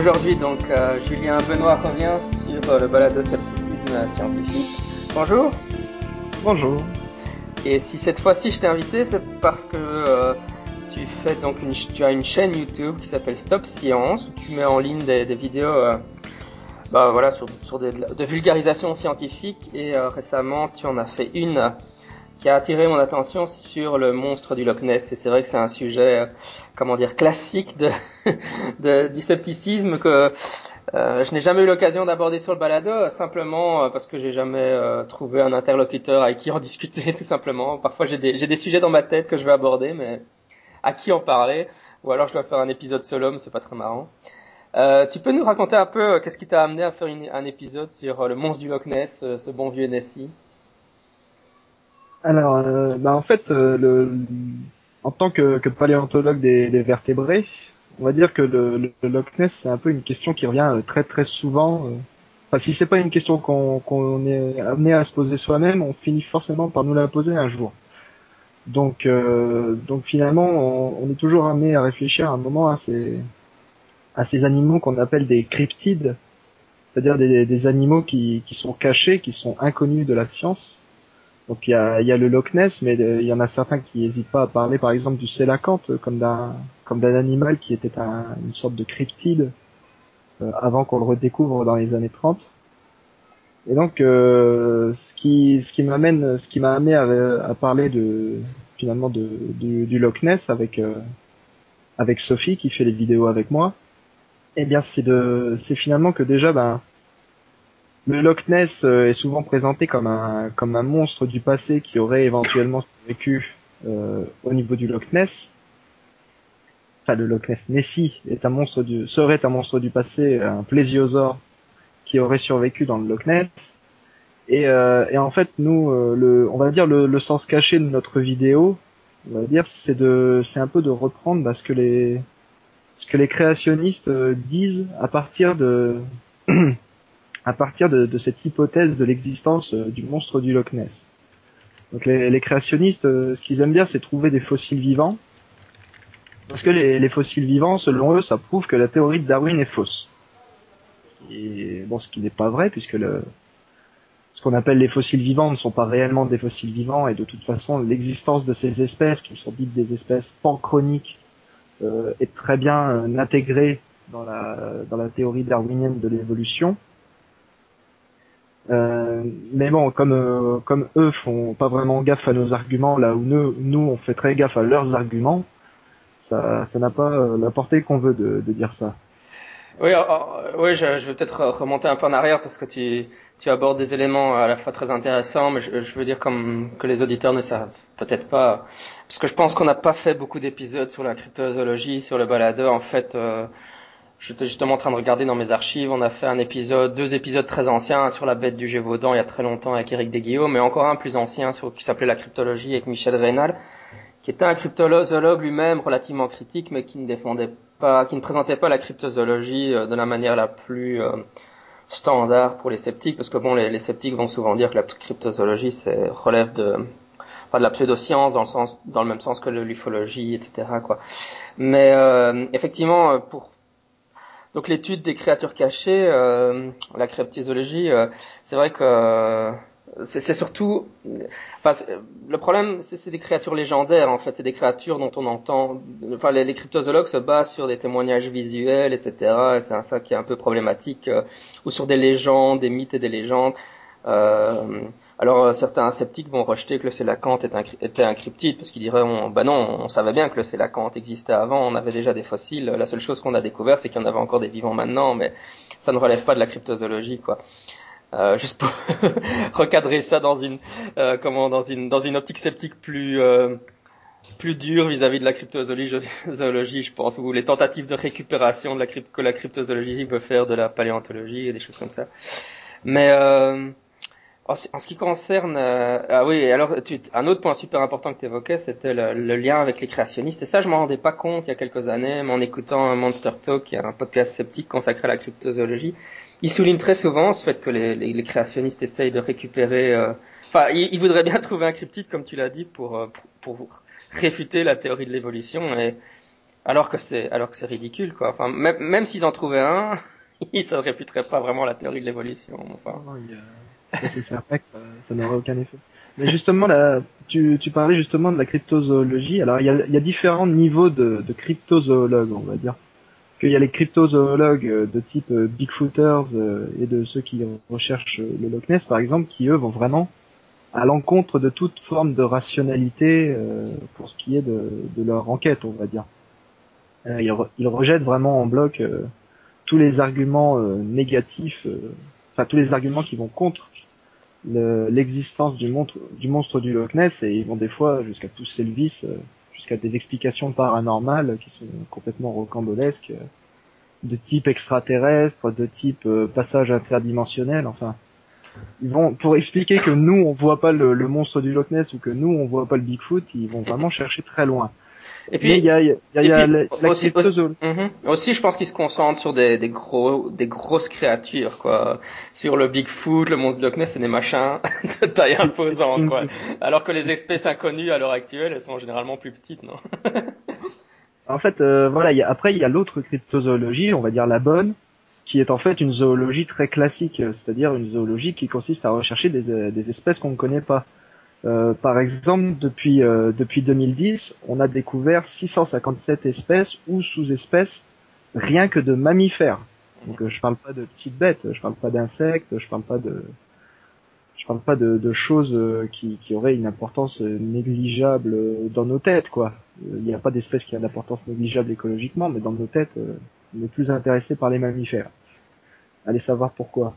Aujourd'hui, donc, euh, Julien Benoît revient sur euh, le balado scepticisme scientifique. Bonjour. Bonjour. Et si cette fois-ci je t'ai invité, c'est parce que euh, tu fais donc une, tu as une chaîne YouTube qui s'appelle Stop Science où tu mets en ligne des, des vidéos, bah voilà, sur, sur des, de vulgarisation scientifique. Et récemment, tu en as fait une qui a attiré mon attention sur le monstre du Loch Ness. Et c'est vrai que c'est un sujet, comment dire, classique de, de du scepticisme que euh, je n'ai jamais eu l'occasion d'aborder sur le balado, simplement euh, parce que j'ai jamais euh, trouvé un interlocuteur avec qui en discuter, tout simplement. Parfois j'ai des, j'ai des sujets dans ma tête que je vais aborder, mais à qui en parler Ou alors je dois faire un épisode solo, mais c'est pas très marrant. Euh, tu peux nous raconter un peu euh, qu'est-ce qui t'a amené à faire une, un épisode sur euh, le monstre du Loch Ness, ce bon vieux Nessie? Alors, bah en fait, le, en tant que, que paléontologue des, des, vertébrés, on va dire que le, le, le Loch Ness c'est un peu une question qui revient euh, très très souvent. euh. Enfin, si c'est pas une question qu'on est amené à se poser soi-même, on finit forcément par nous la poser un jour. Donc, euh, donc finalement, on, on est toujours amené à réfléchir à un moment à ces, à ces animaux qu'on appelle des cryptides, c'est-à-dire des, des animaux qui, qui sont cachés, qui sont inconnus de la science. Donc il y a, y a le Loch Ness, mais euh, il y en a certains qui n'hésitent pas à parler, par exemple, du sélacanthe, comme d'un comme d'un animal qui était un- une sorte de cryptide euh, avant qu'on le redécouvre dans les années 30. Et donc, euh, ce qui ce qui m'amène, ce qui m'a amené à, à parler de finalement de, du, du Loch Ness avec euh, avec Sophie qui fait les vidéos avec moi, eh bien c'est de c'est finalement que déjà ben le Loch Ness euh, est souvent présenté comme un comme un monstre du passé qui aurait éventuellement vécu euh, au niveau du Loch Ness. Enfin le Loch Ness Nessie est un monstre du serait un monstre du passé, un plésiosaure qui aurait survécu dans le Loch Ness. Et, euh, et en fait nous euh, on va dire le, sens caché de notre vidéo, on va dire c'est de c'est un peu de reprendre bah, ce que les ce que les créationnistes euh, disent à partir de à partir de, de cette hypothèse de l'existence euh, du monstre du Loch Ness. Donc les, les créationnistes, euh, ce qu'ils aiment bien, c'est trouver des fossiles vivants, parce que les, les fossiles vivants, selon eux, ça prouve que la théorie de Darwin est fausse. Est- bon, ce qui n'est pas vrai, puisque le, ce qu'on appelle les fossiles vivants ne sont pas réellement des fossiles vivants, et de toute façon, l'existence de ces espèces, qui sont dites des espèces panchroniques, euh, est très bien euh, intégrée dans la, dans la théorie darwinienne de l'évolution. Euh, mais bon, comme euh, comme eux font pas vraiment gaffe à nos arguments, là où nous, nous on fait très gaffe à leurs arguments, ça ça n'a pas euh, la portée qu'on veut de, de dire ça. Oui, euh, euh, oui, je, je vais peut-être remonter un peu en arrière parce que tu, tu abordes des éléments à la fois très intéressants, mais je, je veux dire comme que les auditeurs ne savent peut-être pas, parce que je pense qu'on n'a pas fait beaucoup d'épisodes sur la cryptozoologie, sur le balado. En fait, euh, j'étais justement en train de regarder dans mes archives, on a fait un épisode, deux épisodes très anciens sur la bête du Gévaudan il y a très longtemps avec Eric Desguillaume, mais encore un plus ancien qui s'appelait la cryptologie avec Michel Reynal, qui était un cryptozoologue lui-même relativement critique, mais qui ne défendait pas, qui ne présentait pas la cryptozoologie euh, de la manière la plus euh, standard pour les sceptiques, parce que bon, les, sceptiques vont souvent dire que la cryptozoologie c'est relève de pas de la pseudoscience dans le sens, dans le même sens que l'ufologie, etc. Quoi. Mais euh, effectivement, euh, pour donc l'étude des créatures cachées, euh, la cryptozoologie, euh, c'est vrai que euh, c'est surtout, enfin le problème, c'est des créatures légendaires en fait, c'est des créatures dont on entend, enfin les, cryptozoologues se basent sur des témoignages visuels, etc. Et c'est ça qui est un peu problématique, ou sur des légendes, des mythes et des légendes. Alors euh, certains sceptiques vont rejeter que le sélacanthe était un cryptide parce qu'ils diraient, on, bah non, on savait bien que le sélacanthe existait avant, on avait déjà des fossiles. La seule chose qu'on a découvert, c'est qu'il y en avait encore des vivants maintenant, mais ça ne relève pas de la cryptozoologie, quoi. Euh, juste pour recadrer ça dans une euh, comment dans une dans une optique sceptique plus euh, plus dure vis-à-vis de la cryptozoologie, zoologie, je pense, ou les tentatives de récupération de la que la cryptozoologie veut faire de la paléontologie et des choses comme ça. Mais euh, en, ce qui concerne euh, ah oui, alors tu, un autre point super important que tu évoquais, c'était le, lien avec les créationnistes. Et ça, je m'en rendais pas compte il y a quelques années, mais en écoutant Monster Talk, un podcast sceptique consacré à la cryptozoologie, il souligne très souvent ce fait que les, créationnistes essayent de récupérer. euh, Enfin, ils, ils voudraient bien trouver un cryptide, comme tu l'as dit, pour, euh, pour pour réfuter la théorie de l'évolution. Et Alors que c'est alors que c'est ridicule quoi. Enfin même, s'ils en trouvaient un, ils ne réputeraient pas vraiment la théorie de l'évolution. Enfin. C'est certain que ça, ça n'aurait aucun effet. Mais justement, là, tu, tu parlais justement de la cryptozoologie. Alors, il y a, y a, différents niveaux de, de cryptozoologues, on va dire. Parce qu'il y a les cryptozoologues euh, de type euh, Bigfooters euh, et de ceux qui recherchent le Loch Ness, par exemple, qui eux vont vraiment à l'encontre de toute forme de rationalité pour ce qui est de, de, leur enquête, on va dire. ils, ils rejettent vraiment en bloc tous les arguments négatifs, enfin tous les arguments qui vont contre l'existence du, du monstre du Loch Ness et ils vont des fois jusqu'à pousser le vice, euh, jusqu'à des explications paranormales qui sont complètement rocambolesques, euh, de type extraterrestre, de type euh, passage interdimensionnel, enfin. Ils vont, pour expliquer que nous on voit pas le, le, monstre du Loch Ness ou que nous on voit pas le Bigfoot, ils vont vraiment chercher très loin. Et puis, il y a, y a, y a la, aussi, mhm. aussi, je pense qu'ils se concentrent sur des, des, gros, des grosses créatures, quoi. Sur le Bigfoot, le monstre de Loch Ness, c'est des machins de taille imposante, quoi. Alors que les espèces inconnues à l'heure actuelle, elles sont généralement plus petites, non? En fait, euh, voilà. Y a, après, il y a l'autre cryptozoologie, on va dire la bonne, qui est en fait une zoologie très classique, c'est-à-dire une zoologie qui consiste à rechercher des, des espèces qu'on ne connaît pas. Euh, par exemple, depuis, euh, depuis 2010, on a découvert 657 espèces ou sous-espèces rien que de mammifères. Donc euh, je parle pas de petites bêtes, je parle pas d'insectes, je parle pas de je parle pas de, de choses qui, qui, auraient une importance négligeable dans nos têtes, quoi. Il n'y a pas d'espèce qui a d'importance négligeable écologiquement, mais dans nos têtes, on est plus intéressé par les mammifères. Allez savoir pourquoi.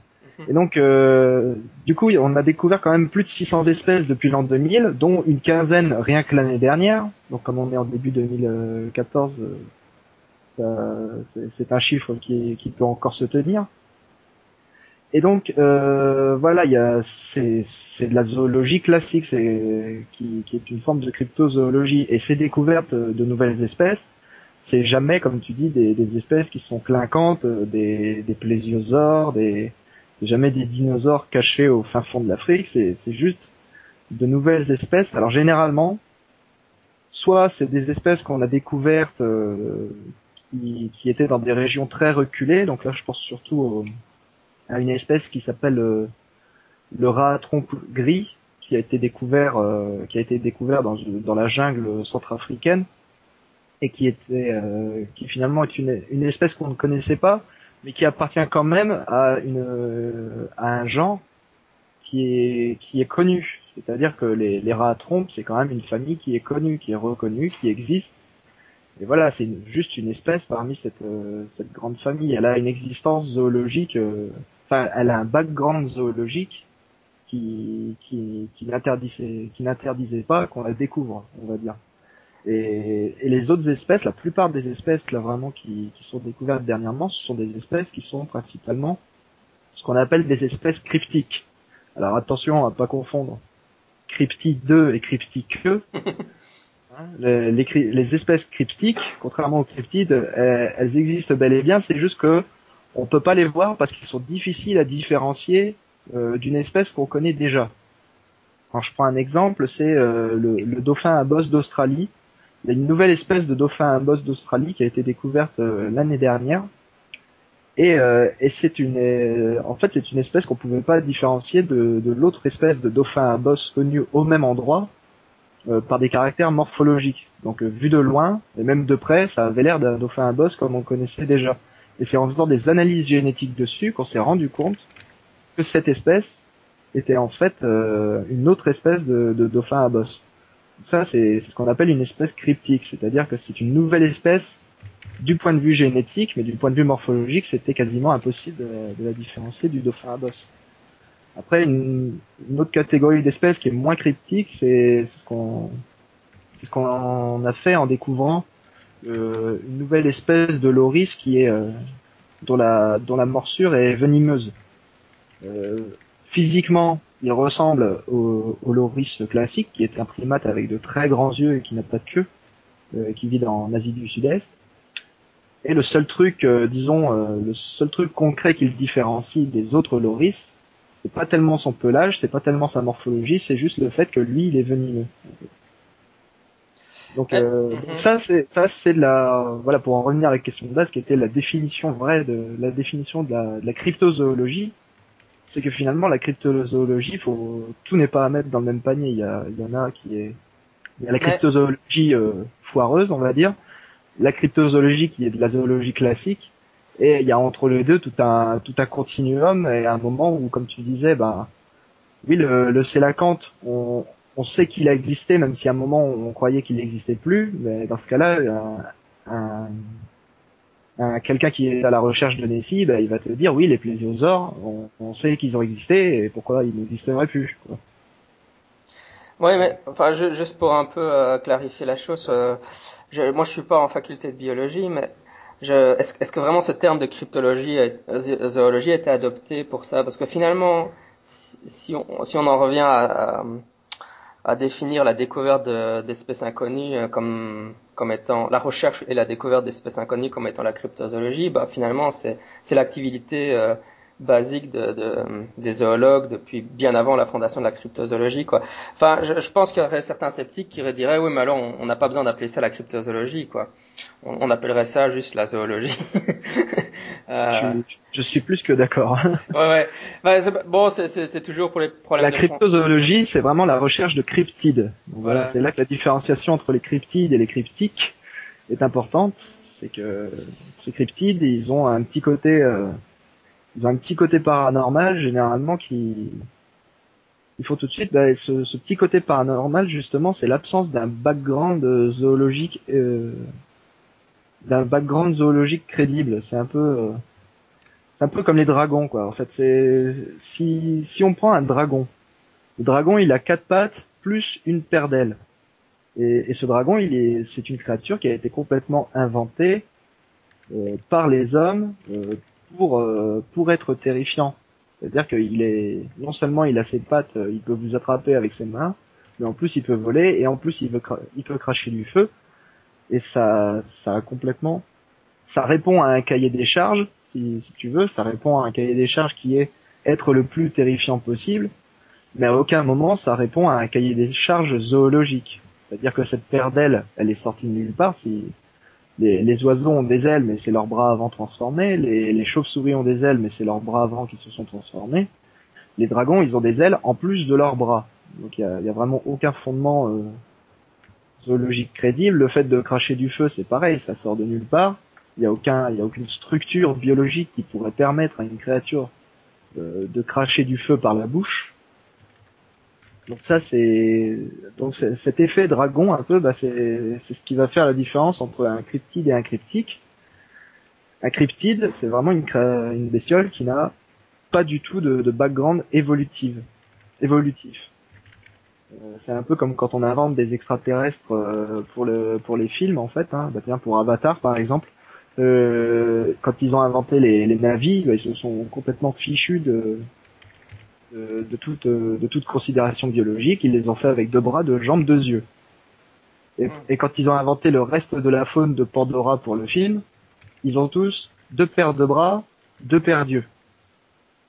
Et donc, euh, du coup, on a découvert quand même plus de 600 espèces depuis l'an 2000, dont une quinzaine rien que l'année dernière. Donc, comme on est en début 2014, euh, c'est un chiffre qui, qui, peut encore se tenir. Et donc, euh, voilà, c'est de la zoologie classique, c'est qui, qui, est une forme de cryptozoologie. Et ces découvertes de nouvelles espèces, c'est jamais, comme tu dis, des, des, espèces qui sont clinquantes, des, des plésiosaures, des c'est jamais des dinosaures cachés au fin fond de l'Afrique, c'est, juste de nouvelles espèces. Alors généralement, soit c'est des espèces qu'on a découvertes euh, qui, étaient dans des régions très reculées. Donc là, je pense surtout à une espèce qui s'appelle euh, le rat à trompe gris, qui a été découvert, euh, qui a été découvert dans, dans la jungle centrafricaine et qui était, qui finalement est une, une espèce qu'on ne connaissait pas, mais qui appartient quand même à une à un genre qui est qui est connu. C'est-à-dire que les, les rats à trompe, c'est quand même une famille qui est connue, qui est reconnue, qui existe. Et voilà, c'est juste une espèce parmi cette euh, cette grande famille. Elle a une existence zoologique, euh, enfin, elle a un background zoologique qui qui qui n'interdisait qui n'interdisait pas qu'on la découvre, on va dire. Et, et, les autres espèces, la plupart des espèces là vraiment qui, qui sont découvertes dernièrement, ce sont des espèces qui sont principalement ce qu'on appelle des espèces cryptiques. Alors attention à pas confondre cryptide 2 et cryptique hein, les, les, les, espèces cryptiques, contrairement aux cryptides, elles, elles existent bel et bien. C'est juste que on peut pas les voir parce qu'ils sont difficiles à différencier euh, d'une espèce qu'on connaît déjà. Quand je prends un exemple, c'est euh, le, le, dauphin à bosse d'Australie il y a une nouvelle espèce de dauphin à bosse d'Australie qui a été découverte euh, l'année dernière. Et, euh, c'est une, euh, en fait, c'est une espèce qu'on pouvait pas différencier de, l'autre espèce de dauphin à bosse connue au même endroit par des caractères morphologiques. Donc vu de loin et même de près, ça avait l'air d'un dauphin à bosse comme on connaissait déjà. Et c'est en faisant des analyses génétiques dessus qu'on s'est rendu compte que cette espèce était en fait une autre espèce de dauphin à bosse. Ça, c'est ce qu'on appelle une espèce cryptique, c'est-à-dire que c'est une nouvelle espèce du point de vue génétique, mais du point de vue morphologique, c'était quasiment impossible de, la différencier du dauphin à bosse. Après, une, autre catégorie d'espèces qui est moins cryptique, c'est ce qu'on ce qu'on a fait en découvrant euh, une nouvelle espèce de loris qui est euh, dont la dont la morsure est venimeuse. Euh, physiquement, il ressemble au, au, loris classique, qui est un primate avec de très grands yeux et qui n'a pas de queue, euh, qui vit en Asie du Sud-Est. Et le seul truc, euh, disons, euh, le seul truc concret qui le différencie des autres loris, c'est pas tellement son pelage, c'est pas tellement sa morphologie, c'est juste le fait que lui, il est venimeux. Donc, euh, mhm. ça c'est ça c'est la voilà pour en revenir à la question de base qui était la définition vraie de la définition de la, de la cryptozoologie. C'est que finalement la cryptozoologie, faut tout n'est pas à mettre dans le même panier. Il y, a, il y en a qui est il y a la cryptozoologie euh, foireuse, on va dire, la cryptozoologie qui est de la zoologie classique, et il y a entre les deux tout un tout un continuum et un moment où, comme tu disais, bah oui, le, le on, on sait qu'il a existé, même si à un moment on croyait qu'il n'existait plus, mais dans ce cas-là, un, un, quelqu'un qui est à la recherche de Nessie, bah, il va te dire oui, les plésiosaures, on, on sait qu'ils ont existé et pourquoi ils n'existeraient plus. Oui, mais enfin, juste pour un peu euh, clarifier la chose, euh, je, moi je suis pas en faculté de biologie, mais est-ce est que vraiment ce terme de cryptologie, euh, zoologie, a été adopté pour ça? Parce que finalement, si, on, si on en revient à, à, définir la découverte d'espèces inconnues comme, comme étant la recherche et la découverte d'espèces inconnues comme étant la cryptozoologie, bah finalement c'est l'activité basique de, de, des zoologues depuis bien avant la fondation de la cryptozoologie. Quoi. Enfin, je, je pense qu'il y aurait certains sceptiques qui diraient oui, mais alors on n'a pas besoin d'appeler ça la cryptozoologie, quoi. On, on, appellerait ça juste la zoologie. euh... je, je, suis plus que d'accord. ouais, ouais. Bah, bon, c'est toujours pour les problèmes. La cryptozoologie, c'est vraiment la recherche de cryptides. voilà, c'est là que la différenciation entre les cryptides et les cryptiques est importante. C'est que ces cryptides, ils ont un petit côté euh, ils ont un petit côté paranormal généralement qui il faut tout de suite bah, ce, petit côté paranormal justement c'est l'absence d'un background zoologique euh, d'un background zoologique crédible. C'est un peu euh, c'est un peu comme les dragons quoi. En fait c'est si si on prend un dragon le dragon il a quatre pattes plus une paire d'ailes. Et, et, ce dragon il est c'est une créature qui a été complètement inventée euh, par les hommes euh, pour euh, pour être terrifiant. C'est-à-dire qu'il est non seulement il a ses pattes, euh, il peut vous attraper avec ses mains, mais en plus il peut voler et en plus il, veut il peut cracher du feu. Et ça ça a complètement ça répond à un cahier des charges, si, si tu veux, ça répond à un cahier des charges qui est être le plus terrifiant possible, mais à aucun moment ça répond à un cahier des charges zoologique. C'est-à-dire que cette paire d'ailes, elle est sortie de nulle part. Si les, oiseaux ont des ailes, mais c'est leurs bras avant transformés. Les, chauves-souris ont des ailes, mais c'est leurs bras avant qui se sont transformés. Les dragons, ils ont des ailes en plus de leurs bras. Donc il y a, vraiment aucun fondement euh, zoologique crédible. Le fait de cracher du feu, c'est pareil, ça sort de nulle part. Il y a a aucune structure biologique qui pourrait permettre à une créature de cracher du feu par la bouche. Donc ça c'est donc cet effet dragon un peu, bah c'est c'est ce qui va faire la différence entre un cryptide et un cryptique. Un cryptide, c'est vraiment une une bestiole qui n'a pas du tout de, de background évolutive, évolutif. Euh, c'est un peu comme quand on invente des extraterrestres euh, pour le pour les films en fait. Hein. Bah, tiens, pour Avatar par exemple, euh, quand ils ont inventé les, les navis, bah, ils se sont complètement fichus de de, toute, de toute considération biologique, ils les ont fait avec deux bras, deux jambes, deux yeux. Et, quand ils ont inventé le reste de la faune de Pandora pour le film, ils ont tous deux paires de bras, deux paires d'yeux.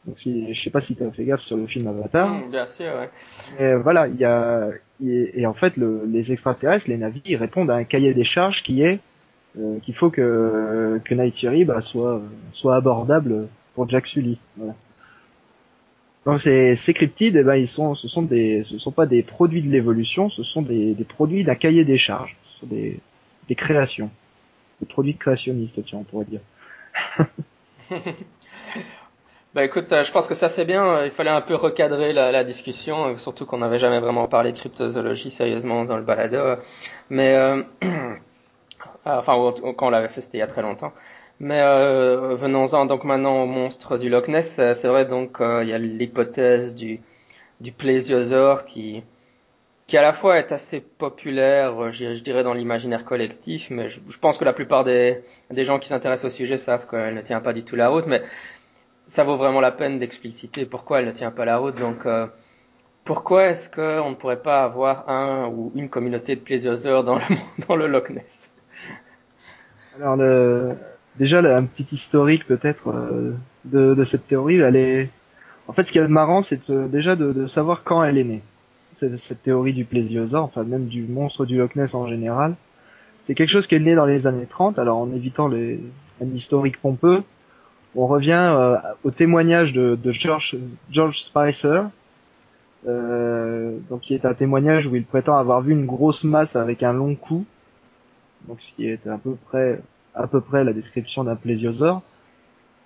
Donc si, je sais pas si tu as fait gaffe sur le film Avatar. Hmm, bien sûr, ouais. Et voilà, il y a et, en fait le, les extraterrestres, les navires, ils répondent à un cahier des charges qui est euh, qu'il faut que que Nightiri bah, soit soit abordable pour Jack Sully. Voilà. Donc ces, ces cryptides, eh ben, ils sont, ce sont des, ce sont pas des produits de l'évolution, ce sont des, des produits d'un cahier des charges, ce sont des, des créations, des produits créationnistes, tiens, on pourrait dire. bah écoute, ça, je pense que ça c'est bien. Il fallait un peu recadrer la, la discussion, surtout qu'on n'avait jamais vraiment parlé de cryptozoologie sérieusement dans le balado. Mais euh, enfin, quand on l'avait fait, c'était il y a très longtemps. Mais euh, venons-en donc maintenant au monstre du Loch Ness. Euh, c'est vrai donc euh, il y a l'hypothèse du du plésiosaure qui qui à la fois est assez populaire, je, dirais dans l'imaginaire collectif, mais je, pense que la plupart des des gens qui s'intéressent au sujet savent qu'elle ne tient pas du tout la route. Mais ça vaut vraiment la peine d'expliciter pourquoi elle ne tient pas la route. Donc pourquoi est-ce qu'on ne pourrait pas avoir un ou une communauté de plésiosaures dans le dans le Loch Ness? Déjà un petit historique peut-être euh, de, de, cette théorie. Elle est, en fait, ce qui est marrant, c'est déjà de, de, savoir quand elle est née. cette, cette théorie du plésiosaure, enfin même du monstre du Loch Ness en général. C'est quelque chose qui est né dans les années 30, alors en évitant les, un historique pompeux, on revient euh, au témoignage de, de George, George Spicer, euh, donc qui est un témoignage où il prétend avoir vu une grosse masse avec un long cou, donc ce qui est à peu près à peu près la description d'un plésiosaure.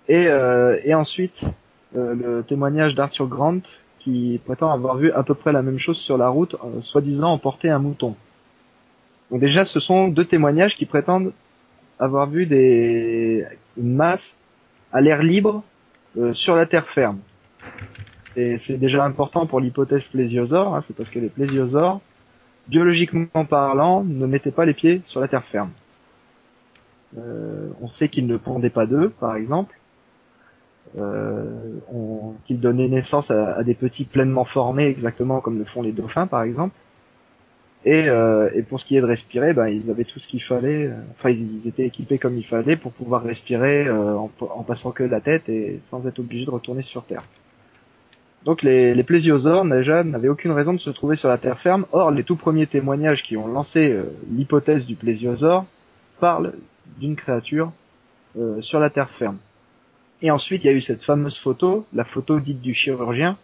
Et, euh, ensuite euh, le témoignage d'Arthur Grant qui prétend avoir vu à peu près la même chose sur la route, euh, soi-disant emporter un mouton. Donc déjà, ce sont deux témoignages qui prétendent avoir vu des une masse à l'air libre sur la terre ferme. C'est déjà important pour l'hypothèse plésiosaure, hein, c'est parce que les plésiosaures, biologiquement parlant, ne mettaient pas les pieds sur la terre ferme. Euh, on sait qu'ils ne pondaient pas d'œufs, par exemple. Euh, qu'ils donnaient naissance à, des petits pleinement formés, exactement comme le font les dauphins, par exemple. Et, euh, pour ce qui est de respirer, ben, ils avaient tout ce qu'il fallait. Enfin, ils, étaient équipés comme il fallait pour pouvoir respirer en, passant que la tête et sans être obligés de retourner sur Terre. Donc les, plésiosaures déjà n'avaient aucune raison de se trouver sur la terre ferme. Or, les tout premiers témoignages qui ont lancé l'hypothèse du plésiosaure parlent d'une créature euh, sur la terre ferme. Et ensuite, il y a eu cette fameuse photo, la photo dite du chirurgien,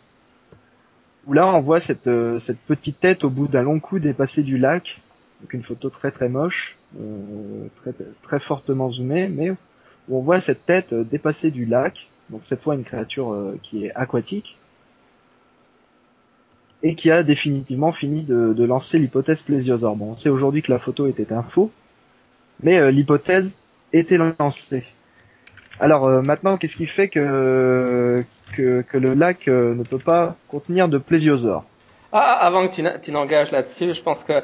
où là on voit cette, euh, petite tête au bout d'un long coup dépassé du lac. Donc une photo très très moche, euh, très, très fortement zoomée, mais où on voit cette tête dépassée du lac. Donc cette fois une créature qui est aquatique et qui a définitivement fini de, de lancer l'hypothèse plésiosaure. Bon, on sait aujourd'hui que la photo était un faux, mais euh, l'hypothèse était lancée. Alors euh, maintenant, qu'est-ce qui fait que, que, le lac euh, ne peut pas contenir de plésiosaures? Ah, Avant que tu n'engages là-dessus, je pense que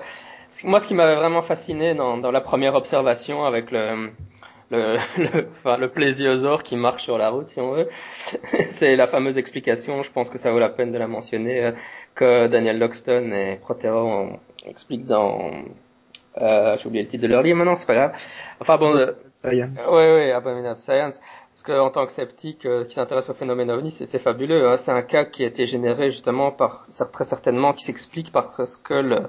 moi, ce qui m'avait vraiment fasciné dans, la première observation avec le, le, le, le plésiosaure qui marche sur la route, si on veut, c'est la fameuse explication, je pense que ça vaut la peine de la mentionner, que Daniel Loxton et Protero expliquent dans... Euh, J'ai oublié le titre de leur livre maintenant, c'est pas grave. Enfin bon... Euh, Science. Oui, oui, Abominable Science. Parce qu'en tant que sceptique euh, qui s'intéresse au phénomène ovni, c'est fabuleux. Hein. C'est un cas qui a été généré justement par, très certainement, qui s'explique parce que le,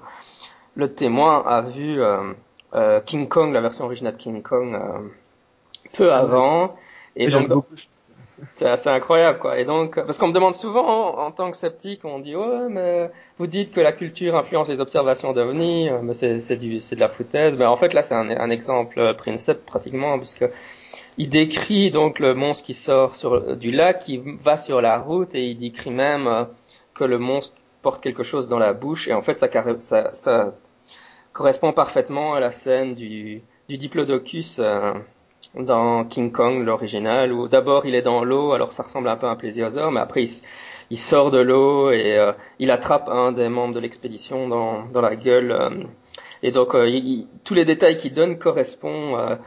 le témoin a vu euh, euh, King Kong, la version originale de King Kong, peu avant. Et, donc, c'est assez incroyable, quoi. Et donc, parce qu'on me demande souvent, en, tant que sceptique, on dit, ouais, mais vous dites que la culture influence les observations d'OVNI, mais c'est du, c'est de la foutaise. Mais en fait, là, c'est un, un, exemple principe pratiquement, puisque il décrit donc le monstre qui sort sur, du lac, qui va sur la route, et il décrit même que le monstre porte quelque chose dans la bouche, et en fait, ça, ça, ça correspond parfaitement à la scène du, du diplodocus. Euh, dans King Kong, l'original, où d'abord il est dans l'eau, alors ça ressemble un peu à un plésiosaure, mais après il, sort de l'eau et euh, il attrape un des membres de l'expédition dans, la gueule. Euh, et donc euh, tous les détails qu'il donne correspondent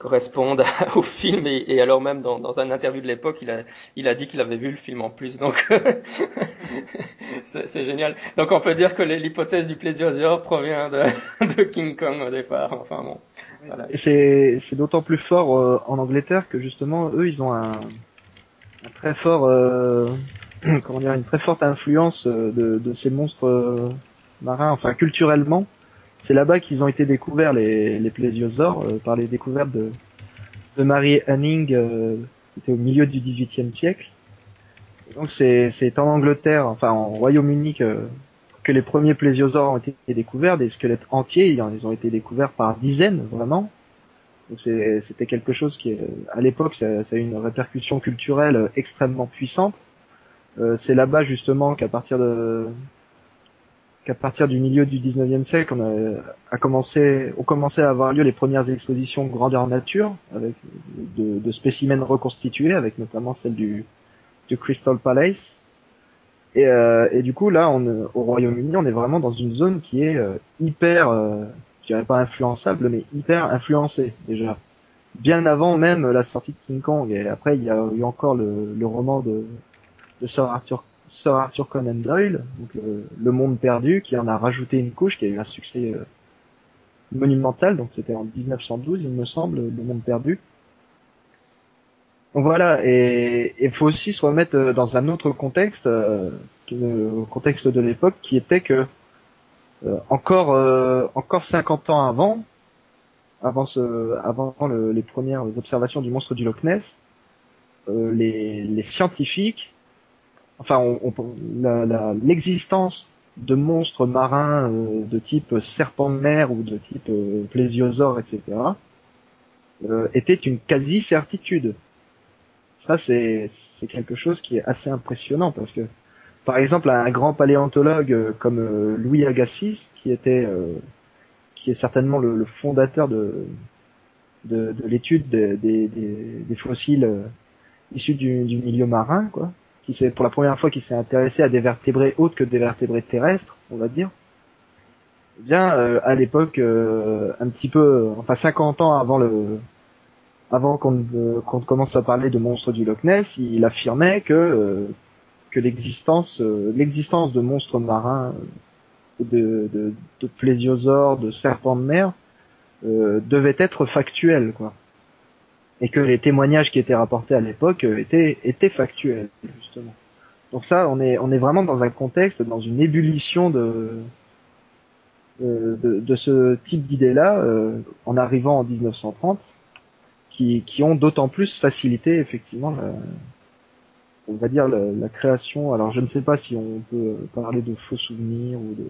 correspondent au film. Et, et, alors même dans, dans un interview de l'époque il a il a dit qu'il avait vu le film en plus. Donc c'est génial. Donc on peut dire que l'hypothèse du plésiosaure provient de, de King Kong au départ. Enfin bon voilà. c'est d'autant plus fort euh, en Angleterre que justement eux ils ont un, un très fort euh, comment dire une très forte influence euh, de, de ces monstres euh, marins enfin culturellement c'est là-bas qu'ils ont été découverts les, les plésiosaures euh, par les découvertes de, de Mary Hanning. Euh, C'était au milieu du XVIIIe siècle. Donc c'est en Angleterre, enfin en Royaume-Uni que, que les premiers plésiosaures ont été découverts. Des squelettes entiers, ils ont été découverts par dizaines vraiment. Donc c'était quelque chose qui, à l'époque, ça, ça, a eu une répercussion culturelle extrêmement puissante. Euh, c'est là-bas justement qu'à partir de qu'à partir du milieu du 19e siècle, on a, a, commencé, ont commencé à avoir lieu les premières expositions grandeur nature, avec de, de spécimens reconstitués, avec notamment celle du, du Crystal Palace. Et, euh, et du coup, là, on, au Royaume-Uni, on est vraiment dans une zone qui est euh, hyper, euh, je dirais pas influençable, mais hyper influencée déjà. Bien avant même la sortie de King Kong. Et après, il y a eu encore le, le roman de, de Sir Arthur Sir Arthur Conan Doyle, donc le, le, Monde Perdu, qui en a rajouté une couche, qui a eu un succès euh, monumental, donc c'était en 1912, il me semble, Le Monde Perdu. voilà, et il faut aussi se remettre euh, dans un autre contexte, euh, le contexte de l'époque, qui était que euh, encore euh, encore 50 ans avant, avant les premières observations du monstre du Loch Ness, euh, les, scientifiques, enfin, l'existence de monstres marins de type serpent de mer ou de type plésiosaure, etc., était une quasi certitude. Ça, c'est quelque chose qui est assez impressionnant parce que, par exemple, un grand paléontologue euh, comme euh, Louis Agassiz, qui était, euh, qui est certainement le, fondateur de, de, de l'étude des, des, des, fossiles issus du, du, milieu marin, quoi, qui c'est pour la première fois qui s'est intéressé à des vertébrés autres que des vertébrés terrestres, on va dire. Eh bien, à l'époque, un petit peu, enfin 50 ans avant le, avant qu'on commence à parler de monstres du Loch Ness, il affirmait que euh, que l'existence euh, l'existence de monstres marins, de, de, plésiosaures, de serpents de mer euh, devait être factuelle, quoi, et que les témoignages qui étaient rapportés à l'époque étaient étaient factuels justement. Donc ça, on est on est vraiment dans un contexte, dans une ébullition de de, de ce type d'idée-là, en arrivant en 1930 qui, ont d'autant plus facilité effectivement la, on va dire la, création. Alors je ne sais pas si on peut parler de faux souvenirs ou de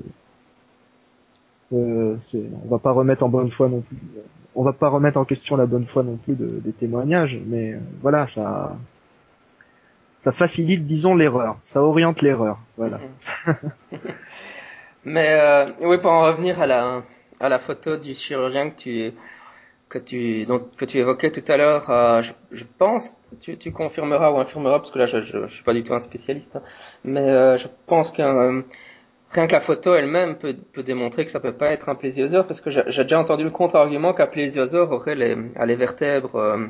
euh, on va pas remettre en bonne foi non plus. On va pas remettre en question la bonne foi non plus des témoignages, mais euh, voilà, ça, ça facilite, disons, l'erreur. Ça oriente l'erreur. Voilà. mais euh, oui, pour en revenir à la à la photo du chirurgien que tu que tu donc que tu évoquais tout à l'heure, euh, je, je, pense, tu, tu confirmeras ou infirmeras parce que là je, je, je suis pas du tout un spécialiste, hein, mais euh, je pense que euh, rien que la photo elle-même peut, peut démontrer que ça peut pas être un plésiosaure parce que j'ai déjà entendu le contre-argument qu'un plésiosaure aurait les, les vertèbres, euh,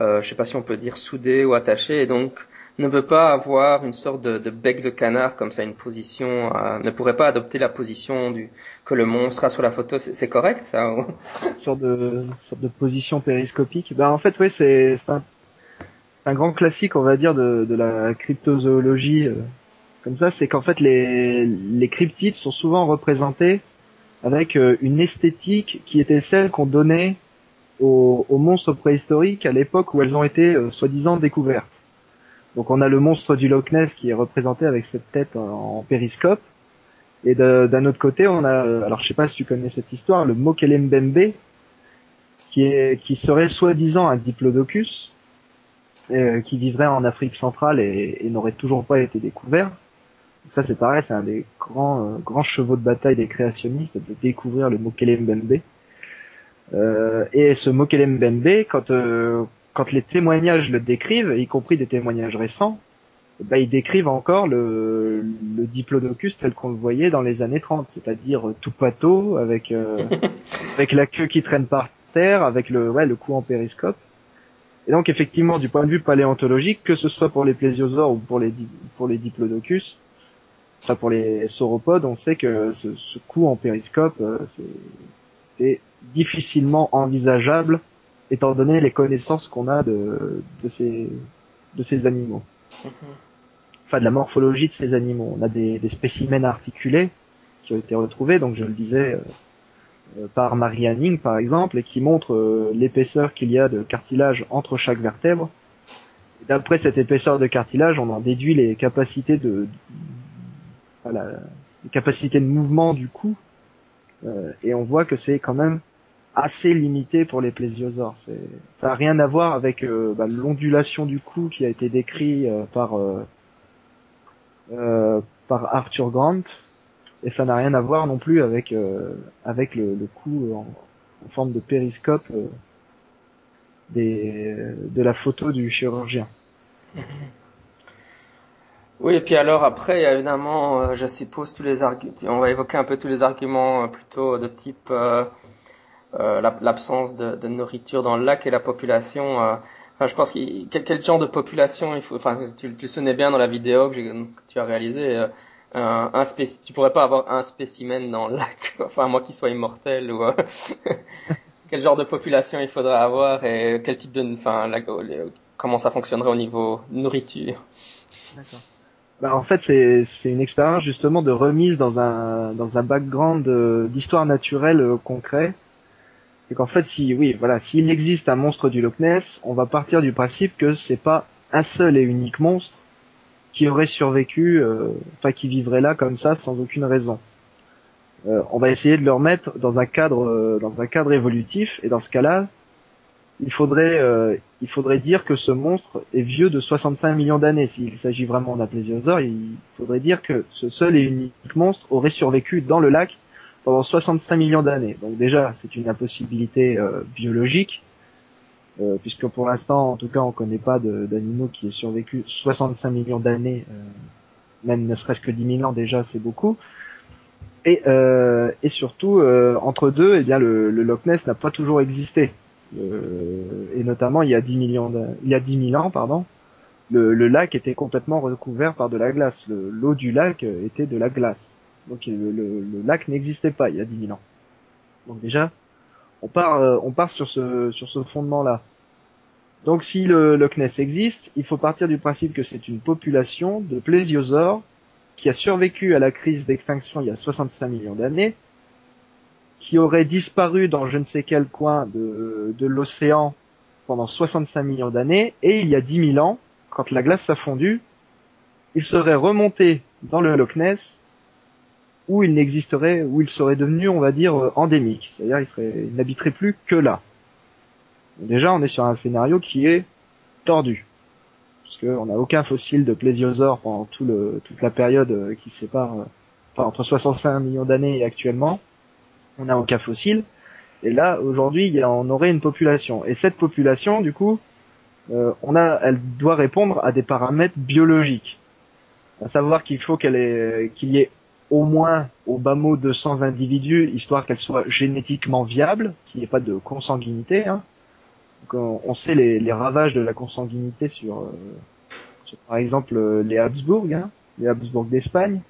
euh, je sais pas si on peut dire soudées ou attachées et donc ne peut pas avoir une sorte de, de, bec de canard comme ça, une position, euh, ne pourrait pas adopter la position du que le monstre a sur la photo. C'est correct ça Une sorte de sorte de position périscopique. Ben en fait oui c'est c'est un c'est un grand classique on va dire de, de la cryptozoologie euh, comme ça, c'est qu'en fait les les cryptides sont souvent représentés avec euh, une esthétique qui était celle qu'on donnait aux, aux, monstres préhistoriques à l'époque où elles ont été soi-disant découvertes. Donc on a le monstre du Loch Ness qui est représenté avec cette tête en, périscope. Et d'un autre côté, on a, euh, alors je sais pas si tu connais cette histoire, le Mokelembembe, qui est, qui serait soi-disant un diplodocus, euh, qui vivrait en Afrique centrale et, n'aurait toujours pas été découvert. Ça c'est pareil, c'est un des grands, euh, grands chevaux de bataille des créationnistes de découvrir le Mokelembembe. Euh, et ce Mokelembembe, quand quand les témoignages le décrivent, y compris des témoignages récents, bah, ils décrivent encore le, le diplodocus tel qu'on le voyait dans les années 30, c'est-à-dire tout pato avec euh, avec la queue qui traîne par terre, avec le ouais le cou en périscope. Et donc effectivement, du point de vue paléontologique, que ce soit pour les plésiosaures ou pour les pour les diplodocus, enfin pour les sauropodes, on sait que ce, ce cou en périscope, euh, c'est difficilement envisageable étant donné les connaissances qu'on a de, de, ces, de ces animaux. Mhm. Enfin, de la morphologie de ces animaux. On a des, des spécimens articulés qui ont été retrouvés, donc je le disais, euh, euh, par Marie Hanning par exemple, et qui montrent euh, l'épaisseur qu'il y a de cartilage entre chaque vertèbre. D'après cette épaisseur de cartilage, on en déduit les capacités de, voilà, les capacités de mouvement du cou, et on voit que c'est quand même assez limité pour les plésiosaures. Ça n'a rien à voir avec euh, bah, l'ondulation du cou qui a été décrit euh, par euh, euh, par Arthur Grant et ça n'a rien à voir non plus avec avec le, le cou en, forme de périscope des, de la photo du chirurgien. Oui, et puis alors après, évidemment, je suppose, tous les arguments, on va évoquer un peu tous les arguments plutôt de type euh, l'absence de, nourriture dans le lac et la population. Euh, enfin, je pense qu'il quel, genre de population il faut. Enfin, tu, tu sonnais bien dans la vidéo que, que tu as réalisée. Euh, un, un spéc, tu pourrais pas avoir un spécimen dans le lac, enfin moi qui soit immortel ou quel genre de population il faudrait avoir et quel type de, enfin comment ça fonctionnerait au niveau nourriture. D'accord. Bah, en fait, c'est une expérience justement de remise dans un dans un background euh, d'histoire naturelle euh, concret. C'est qu'en fait, si oui, voilà, s'il existe un monstre du Loch Ness, on va partir du principe que c'est pas un seul et unique monstre qui aurait survécu, euh, enfin qui vivrait là comme ça sans aucune raison. on va essayer de le remettre dans un cadre dans un cadre évolutif et dans ce cas-là, il faudrait, euh, il faudrait dire que ce monstre est vieux de 65 millions d'années. S'il s'agit vraiment d'un plésiosaure, il faudrait dire que ce seul et unique monstre aurait survécu dans le lac pendant 65 millions d'années. Donc déjà, c'est une impossibilité euh, biologique, euh, puisque pour l'instant, en tout cas, on ne connaît pas d'animaux qui aient survécu 65 millions d'années, même ne serait-ce que 10 000 ans déjà, c'est beaucoup. Et, et surtout, entre deux, eh bien, le, le Loch Ness n'a pas toujours existé. Euh, et notamment il y a 10 millions il y a 10 000 ans pardon le, le, lac était complètement recouvert par de la glace. L'eau du lac était de la glace. Donc le, le lac n'existait pas il y a 10 000 ans. Donc déjà on part euh, on part sur ce sur ce fondement là donc si le Loch Ness existe il faut partir du principe que c'est une population de plésiosaures qui a survécu à la crise d'extinction il y a 65 millions d'années qui aurait disparu dans je ne sais quel coin de, de l'océan pendant 65 millions d'années, et il y a 10 000 ans, quand la glace a fondu, il serait remonté dans le Loch Ness, où il n'existerait, où il serait devenu, on va dire, endémique. C'est-à-dire, il serait, il n'habiterait plus que là. déjà, on est sur un scénario qui est tordu. Parce qu'on n'a aucun fossile de plésiosaure pendant tout le, toute la période qui sépare, enfin, entre 65 millions d'années et actuellement on n'a aucun fossile. Et là, aujourd'hui, on aurait une population. Et cette population, du coup, euh, on a, elle doit répondre à des paramètres biologiques. À savoir qu'il faut qu'elle qu'il y ait au moins au bas mot 200 individus, histoire qu'elle soit génétiquement viable, qu'il n'y ait pas de consanguinité. Hein. on, sait les, ravages de la consanguinité sur, euh, par exemple, les Habsbourg, hein, les Habsbourg d'Espagne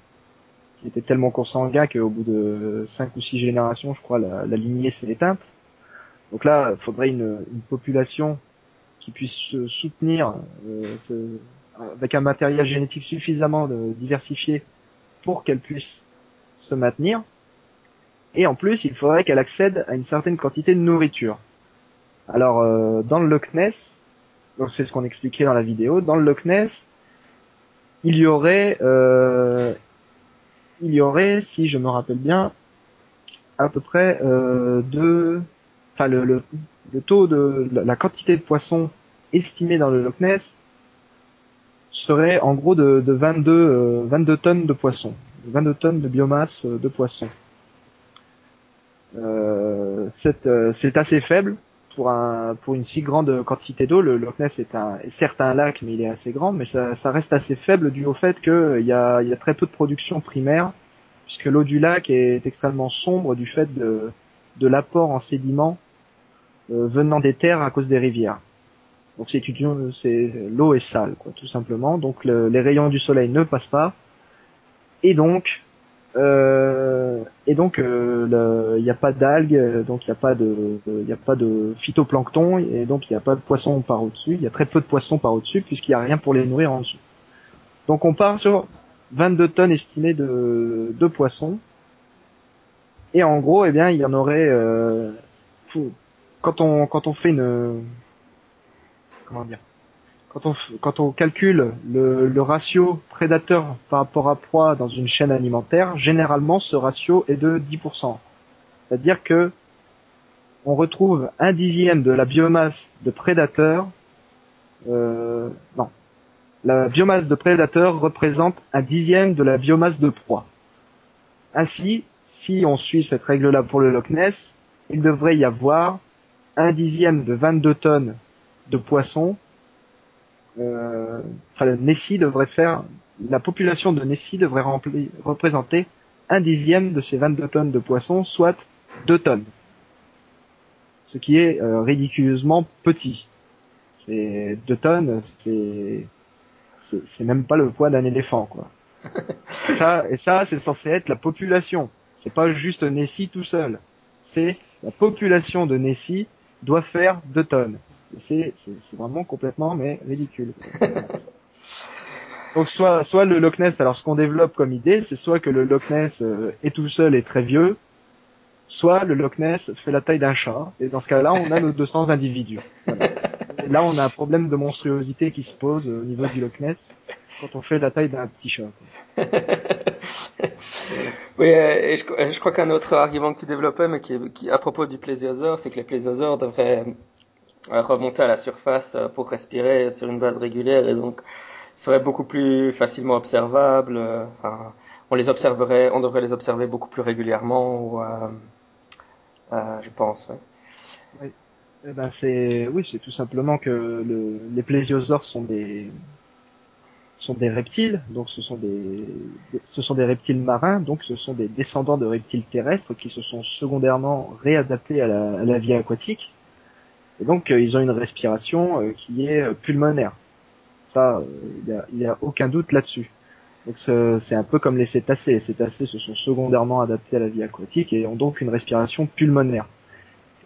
qui était tellement consanguin qu'au bout de cinq ou six générations, je crois, la, lignée s'est éteinte. Donc là, il faudrait une, population qui puisse se soutenir euh, avec un matériel génétique suffisamment diversifié pour qu'elle puisse se maintenir. Et en plus, il faudrait qu'elle accède à une certaine quantité de nourriture. Alors, euh, dans le Loch Ness, donc c'est ce qu'on expliquait dans la vidéo, dans le Loch Ness, il y aurait euh, il y aurait, si je me rappelle bien, à peu près euh, enfin le, le, taux de la, quantité de poissons estimée dans le Loch Ness serait en gros de, de 22, 22 euh, tonnes de poissons, 22 tonnes de biomasse euh, de poissons. Euh, c'est assez faible pour un pour une si grande quantité d'eau. Le Loch Ness est un certes un lac, mais il est assez grand, mais ça, ça reste assez faible dû au fait qu'il y a, y a très peu de production primaire, puisque l'eau du lac est extrêmement sombre du fait de, de l'apport en sédiments euh, venant des terres à cause des rivières. Donc c'est c'est l'eau est sale, quoi, tout simplement. Donc les rayons du soleil ne passent pas, et donc euh, et donc, il euh, n'y a pas d'algues, donc il n'y a pas de, il a pas de phytoplancton, et donc il n'y a pas de poissons par au-dessus. Il y a très peu de poissons par au-dessus puisqu'il n'y a rien pour les nourrir en dessous. Donc on part sur 22 tonnes estimées de, de poissons. Et en gros, eh bien, il y en aurait, euh, quand on quand on fait une, comment dire, quand on, quand on calcule le, le, ratio prédateur par rapport à proie dans une chaîne alimentaire, généralement ce ratio est de 10%. C'est-à-dire que on retrouve un dixième de la biomasse de prédateur. Euh, non, la biomasse de prédateur représente un dixième de la biomasse de proie. Ainsi, si on suit cette règle-là pour le Loch Ness, il devrait y avoir un dixième de 22 tonnes de poissons euh, enfin, Nessie devrait faire, la population de Nessie devrait représenter un dixième de ces 22 tonnes de poissons, soit 2 tonnes. Ce qui est euh, ridiculeusement petit. C'est 2 tonnes, c'est c'est même pas le poids d'un éléphant, quoi. ça, et ça, c'est censé être la population. C'est pas juste Nessie tout seul. C'est la population de Nessie doit faire 2 tonnes. C'est vraiment complètement mais ridicule. Donc soit soit le Loch Ness, alors ce qu'on développe comme idée, c'est soit que le Loch Ness euh, est tout seul et très vieux, soit le Loch Ness fait la taille d'un chat, et dans ce cas-là, on a nos 200 individus. là, on a un problème de monstruosité qui se pose au niveau du Loch Ness quand on fait la taille d'un petit chat. oui, euh, je, crois qu'un autre argument que tu développais, mais qui, qui à propos du plésiosaure, c'est que les plésiosaures devraient euh, remonter à la surface pour respirer sur une base régulière, et donc seraient beaucoup plus facilement observables. Euh, enfin, on les observerait, on devrait les observer beaucoup plus régulièrement, ou, euh, euh, je pense. Ouais. Oui. Eh ben c'est, oui, c'est tout simplement que le, les plésiosaures sont des sont des reptiles, donc ce sont des ce sont des reptiles marins, donc ce sont des descendants de reptiles terrestres qui se sont secondairement réadaptés à la, à la vie aquatique. Et donc ils ont une respiration qui est pulmonaire. Ça, il n'y a, a, aucun doute là-dessus. Donc c'est un peu comme les cétacés. Les cétacés se sont secondairement adaptés à la vie aquatique et ont donc une respiration pulmonaire.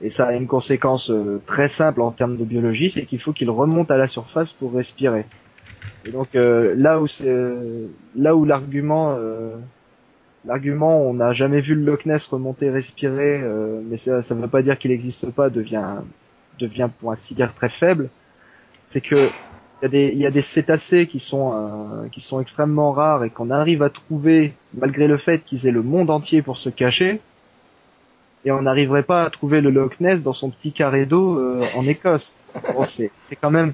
Et ça a une conséquence euh, très simple en termes de biologie, c'est qu'il faut qu'ils remontent à la surface pour respirer. Et donc euh, là où là où l'argument euh, l'argument on n'a jamais vu le Loch Ness remonter respirer, mais ça ne veut pas dire qu'il n'existe pas, devient devient pour ainsi dire très faible, c'est que il y a des y a des cétacés qui sont euh, qui sont extrêmement rares et qu'on arrive à trouver malgré le fait qu'ils aient le monde entier pour se cacher et on n'arriverait pas à trouver le Loch Ness dans son petit carré d'eau euh, en Écosse. Bon, c'est c'est quand même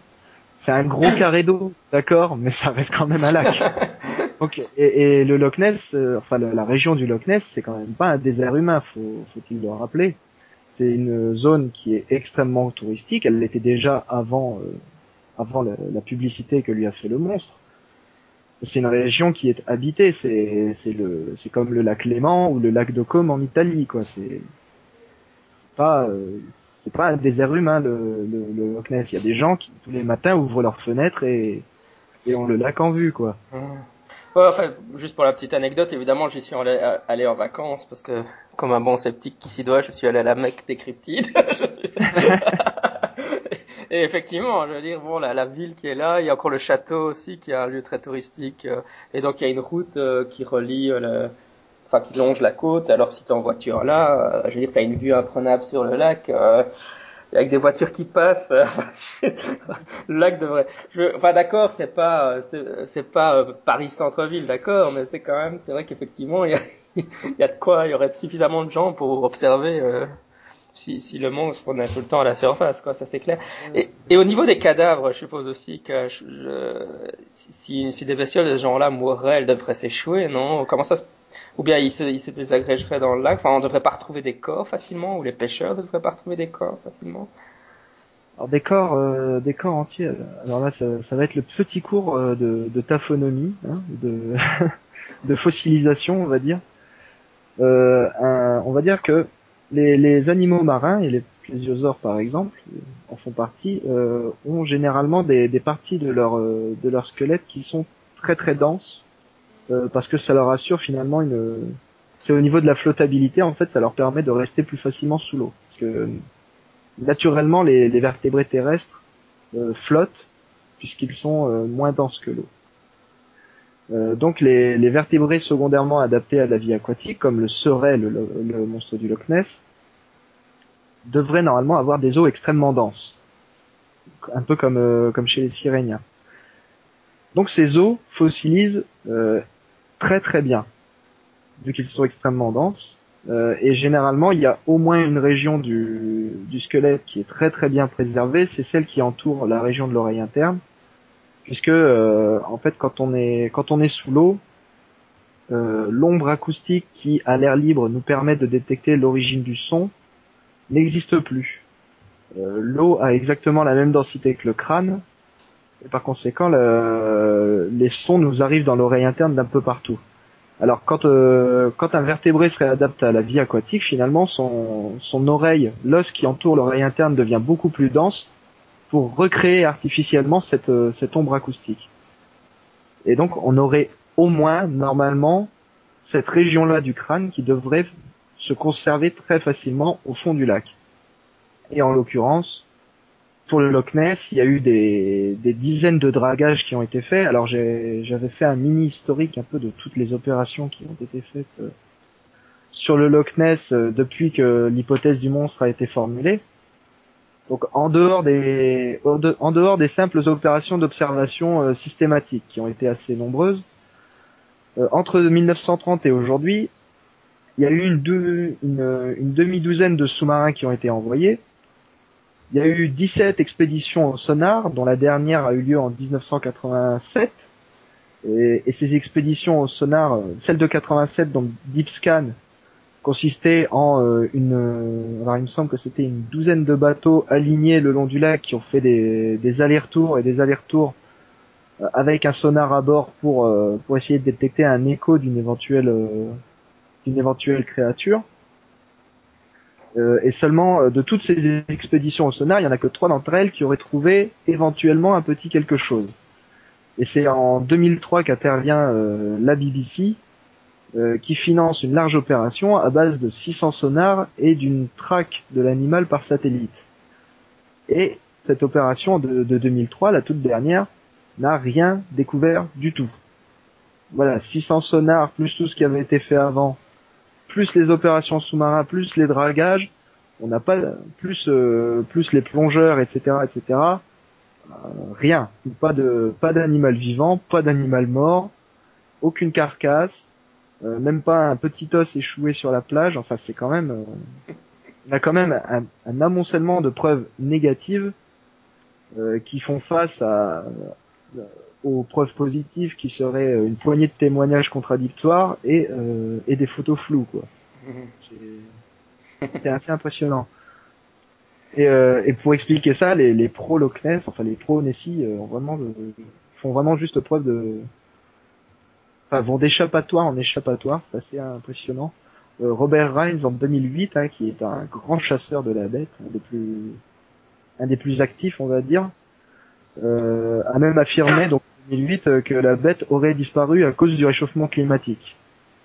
c'est un gros carré d'eau, d'accord, mais ça reste quand même un lac. Donc et, et le Loch Ness, euh, enfin la, région du Loch Ness, c'est quand même pas un désert humain, faut faut-il le rappeler. C'est une zone qui est extrêmement touristique. Elle l'était déjà avant avant la, publicité que lui a fait le monstre. C'est une région qui est habitée, c'est c'est le c'est comme le lac Léman ou le lac de Côme en Italie quoi. C'est pas euh, c'est pas un désert humain le, le, le Loch Ness. Il y a des gens qui tous les matins ouvrent leurs fenêtres et et ont le lac en vue quoi. Mmh. Ouais, enfin, juste pour la petite anecdote, évidemment, j'y suis allé, allé, en vacances parce que, comme un bon sceptique qui s'y doit, je suis allé à la Mecque des cryptides. Et effectivement, je veux dire, bon, la, la, ville qui est là, il y a encore le château aussi, qui est un lieu très touristique. Euh, et donc, il y a une route euh, qui relie, euh, le, enfin, qui longe la côte. Alors, si tu es en voiture là, je veux dire, tu as une vue imprenable sur le lac. Avec des voitures qui passent, le lac devrait. Je, enfin d'accord, c'est pas c'est pas Paris centre-ville, d'accord, mais c'est quand même c'est vrai qu'effectivement il y a, il y a de quoi, il y aurait suffisamment de gens pour observer si, si le monstre prenait tout le temps à la surface, quoi, ça c'est clair. Et, et, au niveau des cadavres, je suppose aussi que je, si, si des bestioles de ce genre-là mourraient, elles devraient s'échouer, non? Comment ça se... Ou bien ils se, ils se désagrégeraient dans le lac Enfin, on devrait pas retrouver des corps facilement Ou les pêcheurs ne devraient pas retrouver des corps facilement alors des corps, euh, des corps entiers. Alors là, ça, ça, va être le petit cours euh, de, de taphonomie, hein, de, de fossilisation, on va dire. Euh, un, on va dire que les, les, animaux marins et les plésiosaures par exemple en font partie euh, ont généralement des, des, parties de leur euh, de leur squelette qui sont très très denses euh, parce que ça leur assure finalement une c'est au niveau de la flottabilité en fait ça leur permet de rester plus facilement sous l'eau. Parce que naturellement les, les vertébrés terrestres euh, flottent puisqu'ils sont euh, moins denses que l'eau. Euh, donc les, les, vertébrés secondairement adaptés à la vie aquatique, comme le serait le, le, monstre du Loch Ness, devraient normalement avoir des eaux extrêmement denses, un peu comme, euh, comme chez les siréniens. Donc ces eaux fossilisent euh, très très bien, vu qu'ils sont extrêmement denses. Euh, et généralement, il y a au moins une région du, du squelette qui est très très bien préservée, c'est celle qui entoure la région de l'oreille interne, puisque euh, en fait quand on est quand on est sous l'eau, euh, l'ombre acoustique qui à l'air libre nous permet de détecter l'origine du son n'existe plus. Euh, l'eau a exactement la même densité que le crâne, et par conséquent les sons nous arrivent dans l'oreille interne d'un peu partout. Alors quand quand un vertébré se réadapte à la vie aquatique, finalement son son oreille, l'os qui entoure l'oreille interne devient beaucoup plus dense pour recréer artificiellement cette, euh, cette ombre acoustique. Et donc on aurait au moins normalement cette région-là du crâne qui devrait se conserver très facilement au fond du lac. Et en l'occurrence, pour le Loch Ness, il y a eu des, des dizaines de dragages qui ont été faits. Alors j'avais fait un mini historique un peu de toutes les opérations qui ont été faites euh, sur le Loch Ness euh, depuis que l'hypothèse du monstre a été formulée. Donc en dehors des en dehors des simples opérations d'observation euh, systématique qui ont été assez nombreuses, entre 1930 et aujourd'hui, il y a eu une, une, une demi-douzaine de sous-marins qui ont été envoyés. Il y a eu 17 expéditions au sonar, dont la dernière a eu lieu en 1987. Et, et ces expéditions au sonar, celle de 87, donc Deep Scan, consistait en euh, une, alors il me semble que c'était une douzaine de bateaux alignés le long du lac qui ont fait des, des allers-retours et des allers-retours euh, avec un sonar à bord pour euh, pour essayer de détecter un écho d'une éventuelle d'une éventuelle créature. Et seulement de toutes ces expéditions au sonar, il y en a que trois d'entre elles qui auraient trouvé éventuellement un petit quelque chose. Et c'est en 2003 qu'intervient la BBC euh, qui finance une large opération à base de 600 sonars et d'une traque de l'animal par satellite. Et cette opération de, 2003, la toute dernière, n'a rien découvert du tout. Voilà, 600 sonars plus tout ce qui avait été fait avant, plus les opérations sous-marins, plus les dragages, on n'a pas plus euh, plus les plongeurs, etc., etc. Euh, rien, pas de pas d'animal vivant, pas d'animal mort, aucune carcasse, euh, même pas un petit os échoué sur la plage. Enfin, c'est quand même, on a quand même un, amoncellement de preuves négatives qui font face à aux preuves positives qui seraient une poignée de témoignages contradictoires et, et des photos floues quoi. C'est assez impressionnant. Et, et, pour expliquer ça, les, les pros Loch Ness, enfin les pros Nessie, ont vraiment font vraiment juste preuve de, enfin, vont d'échappatoire en échappatoire, c'est assez impressionnant. Euh, Robert Rhines en 2008, hein, qui est un grand chasseur de la bête, un des plus, un des plus actifs, on va dire, euh, a même affirmé donc 2008 euh, que la bête aurait disparu à cause du réchauffement climatique.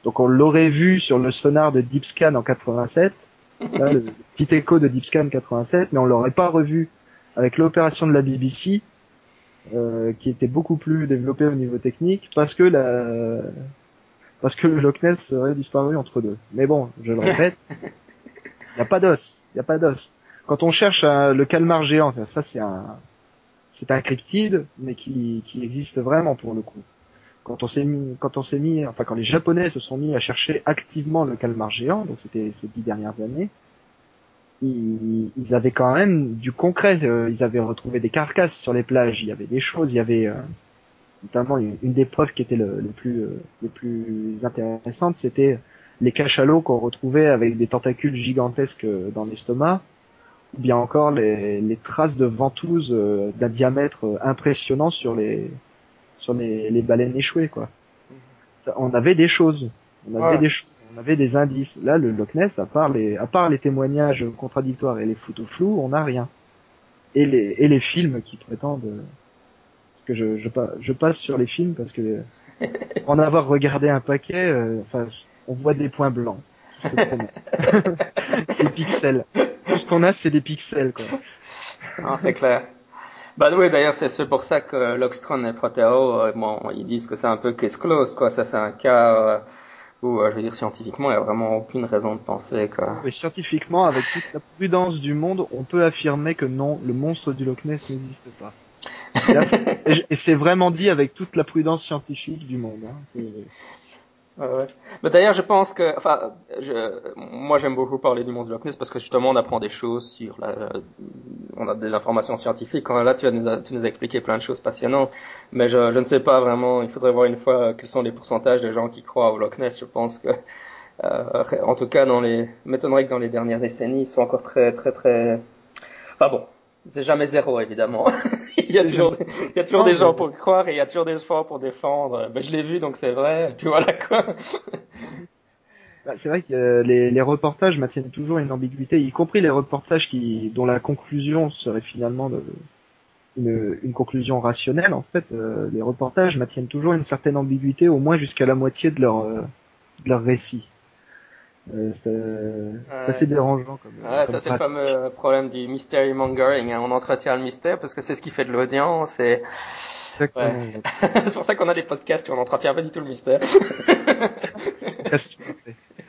Donc on l'aurait vu sur le sonar de Deepscan en 87, le petit écho de Deepscan 87, mais on l'aurait pas revu avec l'opération de la BBC euh, qui était beaucoup plus développé au niveau technique parce que la parce que le Loch Ness serait disparu entre deux. Mais bon, je le répète, il n'y a pas d'os, il y a pas d'os. Quand on cherche le calmar géant, ça c'est un c'est un cryptide, mais qui, qui existe vraiment pour le coup. Quand on s'est mis, quand on s'est mis, enfin quand les Japonais se sont mis à chercher activement le calmar géant, donc c'était ces dix dernières années, ils, ils, avaient quand même du concret. Euh, ils avaient retrouvé des carcasses sur les plages. Il y avait des choses. Il y avait euh, notamment une, des preuves qui était le, plus euh, le plus intéressante, c'était les cachalots qu'on retrouvait avec des tentacules gigantesques dans l'estomac, ou bien encore les, les traces de ventouses d'un diamètre impressionnant sur les sur les, les baleines échouées quoi. Ça, on avait des choses. On avait des choses on avait des indices. Là, le Loch Ness, à part les, à part les témoignages contradictoires et les photos floues, on n'a rien. Et les, et les films qui prétendent, parce que je, je, je passe sur les films parce que en avoir regardé un paquet, euh, enfin, on voit des points blancs. des pixels. Ce qu'on a, c'est des pixels, quoi. Non, c'est clair. Bah oui, d'ailleurs, c'est pour ça que Lockstron et Proteo, euh, bon, ils disent que c'est un peu case closed, quoi. Ça, c'est un cas, euh, ou euh, je veux dire scientifiquement, il n'y a vraiment aucune raison de penser. Mais scientifiquement, avec toute la prudence du monde, on peut affirmer que non, le monstre du Loch Ness n'existe pas. et c'est vraiment dit avec toute la prudence scientifique du monde. Hein. Ouais, Mais d'ailleurs, je pense que, enfin, je, moi j'aime beaucoup parler du monstre de Loch Ness parce que justement on apprend des choses sur la, on a des informations scientifiques. Là, tu, nous, tu nous as expliqué plein de choses passionnantes, mais je, je ne sais pas vraiment. Il faudrait voir une fois quels sont les pourcentages de gens qui croient au Loch Ness. Je pense que, euh, en tout cas, dans les, m'étonnerait que dans les dernières décennies, ils soient encore très, très, très. Enfin bon, c'est jamais zéro, évidemment. il y a toujours, des, il y a toujours des gens pour croire et il y a toujours des gens pour défendre. Ben, je l'ai vu, donc c'est vrai. Et puis voilà quoi. Bah, c'est vrai que les, les, reportages maintiennent toujours une ambiguïté, y compris les reportages qui, dont la conclusion serait finalement de, une, une, conclusion rationnelle. En fait, euh, les reportages maintiennent toujours une certaine ambiguïté, au moins jusqu'à la moitié de leur, euh, de leur récit. Euh, c'est euh, assez dérangeant. Comme, ouais, ça c'est le fameux problème du mystery mongering. Hein. On entretient le mystère parce que c'est ce qui fait de l'audience. Et... Ouais. c'est pour ça qu'on a des podcasts où on n'entretient pas du tout le mystère.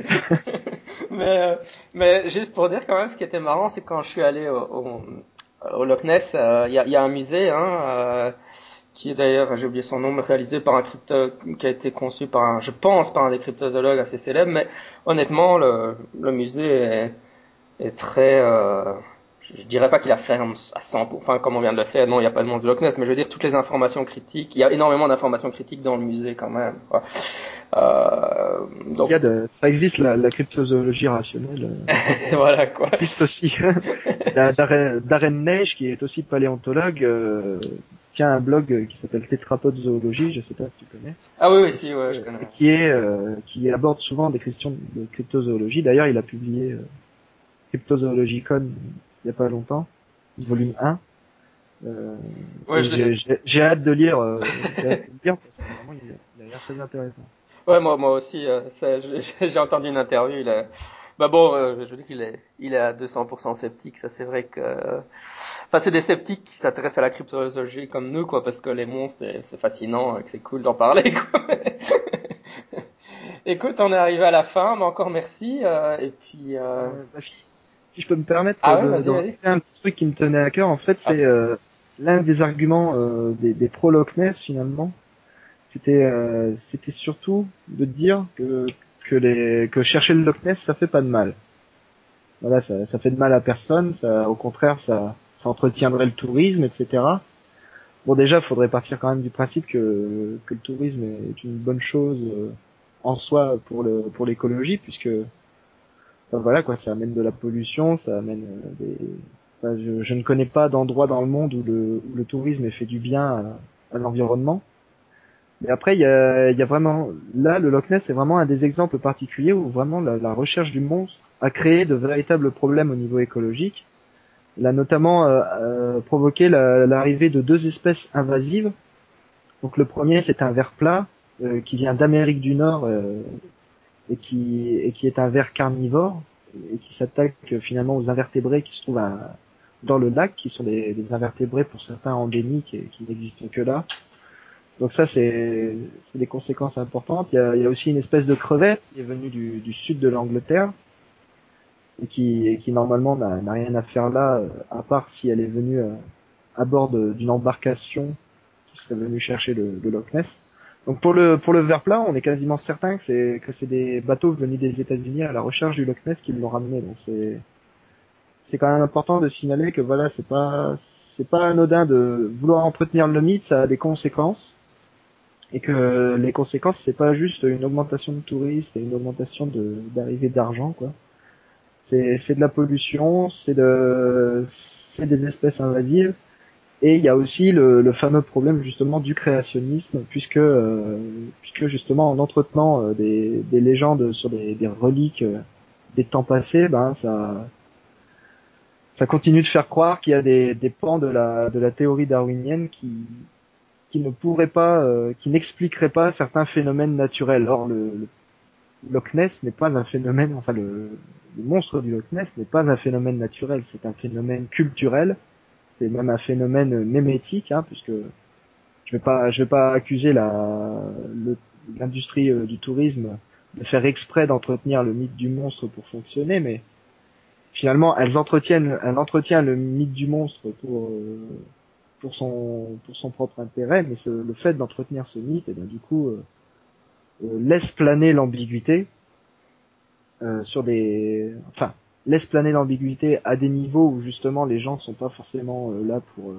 mais, euh, mais juste pour dire quand même, ce qui était marrant, c'est quand je suis allé au, au, au Loch Ness, euh, il y, a, y, a, un musée hein, euh, qui est d'ailleurs, j'ai oublié son nom, réalisé par un crypto, qui a été conçu par un, je pense, par un des cryptozoologues assez célèbres, mais honnêtement, le, musée est, très, euh, je dirais pas qu'il a ferme à 100%, enfin comme on vient de le faire, non, il n'y a pas de monstre de Loch Ness, mais je veux dire toutes les informations critiques, il y a énormément d'informations critiques dans le musée quand même. Donc... il y a de, ça existe la, la cryptozoologie rationnelle. voilà quoi. existe aussi. Darren Neige, qui est aussi paléontologue, euh, tient un blog qui s'appelle Tétrapode Zoologie, je sais pas si tu connais. Ah oui, oui, si, ouais, je connais. Qui est, euh, qui aborde souvent des questions de cryptozoologie. D'ailleurs, il a publié euh, Cryptozoologicon il y a pas longtemps, volume 1. Euh, ouais, j'ai hâte de lire, euh, hâte de lire parce que vraiment il a l'air très intéressant. Ouais, moi, moi aussi, euh, j'ai entendu une interview. Il a... Bah bon, euh, je veux dire qu'il est, il est à 200% sceptique. Ça, c'est vrai que, enfin, c'est des sceptiques qui s'intéressent à la cryptozoologie comme nous, quoi, parce que les monstres, c'est fascinant et que c'est cool d'en parler, quoi. Écoute, on est arrivé à la fin, mais encore merci. Euh, et puis, euh... Bah, si je peux me permettre ah de, un petit truc qui me tenait à cœur, en fait, c'est ah. l'un des arguments des, des pro Loch Ness finalement, c'était euh, c'était surtout de dire que que les que chercher le Loch Ness ça fait pas de mal. Voilà, ça, ça fait de mal à personne, ça au contraire ça ça entretiendrait le tourisme, etc. Bon déjà, faudrait partir quand même du principe que que le tourisme est une bonne chose euh, en soi pour le pour l'écologie puisque voilà quoi, ça amène de la pollution, ça amène euh, des je, je, ne connais pas d'endroit dans le monde où le, où le tourisme fait du bien à, à l'environnement. Mais après, il y a, y a, vraiment là le Loch Ness est vraiment un des exemples particuliers où vraiment la, recherche du monstre a créé de véritables problèmes au niveau écologique. Il a notamment euh, euh, provoqué l'arrivée de deux espèces invasives. Donc le premier, c'est un ver plat euh, qui vient d'Amérique du Nord euh, et qui et qui est un ver carnivore et qui s'attaque finalement aux invertébrés qui se trouvent dans le lac, qui sont des, des invertébrés pour certains endémiques et qui n'existent que là. Donc ça, c'est des conséquences importantes. Il y, a, il y, a, aussi une espèce de crevette qui est venue du, du sud de l'Angleterre et qui, et qui normalement n'a rien à faire là, euh, à part si elle est venue euh, à bord d'une embarcation qui serait venue chercher le, le, Loch Ness. Donc pour le pour le ver plat, on est quasiment certain que c'est que c'est des bateaux venus des États-Unis à la recherche du Loch Ness qui l'ont ramené. Donc c'est c'est quand même important de signaler que voilà, c'est pas c'est pas anodin de vouloir entretenir le mythe, ça a des conséquences et que les conséquences c'est pas juste une augmentation de touristes et une augmentation de d'arrivée d'argent quoi. C'est c'est de la pollution, c'est de c'est des espèces invasives et il y a aussi le, le, fameux problème justement du créationnisme puisque euh, puisque justement en entretenant euh, des, des légendes sur des, des reliques euh, des temps passés, ben ça ça continue de faire croire qu'il y a des, des pans de la de la théorie darwinienne qui qui ne pourrait pas, euh, qui n'expliquerait pas certains phénomènes naturels. Or, le, le Loch Ness n'est pas un phénomène, enfin le, le monstre du Loch Ness n'est pas un phénomène naturel, c'est un phénomène culturel, c'est même un phénomène mémétique, hein, puisque je vais pas, je vais pas accuser la l'industrie euh, du tourisme de faire exprès d'entretenir le mythe du monstre pour fonctionner, mais finalement, elles entretiennent, elle entretient le mythe du monstre pour euh, pour son pour son propre intérêt, mais le fait d'entretenir ce mythe, et eh bien du coup euh, euh, laisse planer l'ambiguïté euh, sur des, enfin laisse planer l'ambiguïté à des niveaux où justement les gens sont pas forcément là pour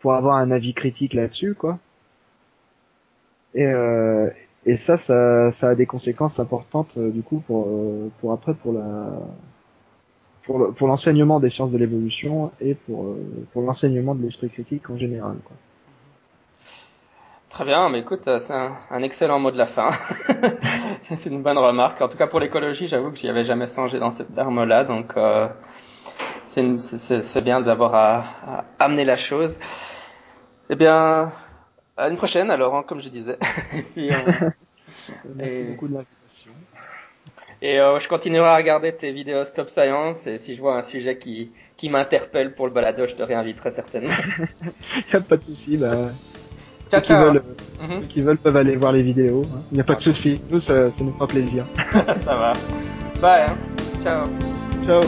pour avoir un avis critique là-dessus, quoi. Et et ça, ça, ça a des conséquences importantes du coup pour pour après pour la pour l'enseignement des sciences de l'évolution et pour, euh, pour l'enseignement de l'esprit critique en général. Quoi. Très bien, mais écoute, c'est un, un, excellent mot de la fin. c'est une bonne remarque. En tout cas pour l'écologie, j'avoue que j'y avais jamais songé dans cette terme-là, donc euh, c'est bien d'avoir à, à amener la chose. Eh bien, à une prochaine alors, hein, comme je disais. et puis, Merci beaucoup de l'invitation. Et euh, je continuerai à regarder tes vidéos Stop Science et si je vois un sujet qui, qui m'interpelle pour le balado, je te réinviterai certainement. y a pas de souci, bah. Ceux qui, veulent, mhm. ceux qui veulent peuvent aller voir les vidéos. Il hein. n'y a pas de souci. Nous, ça, ça nous fera plaisir. ça va. Bye. Hein. Ciao. Ciao.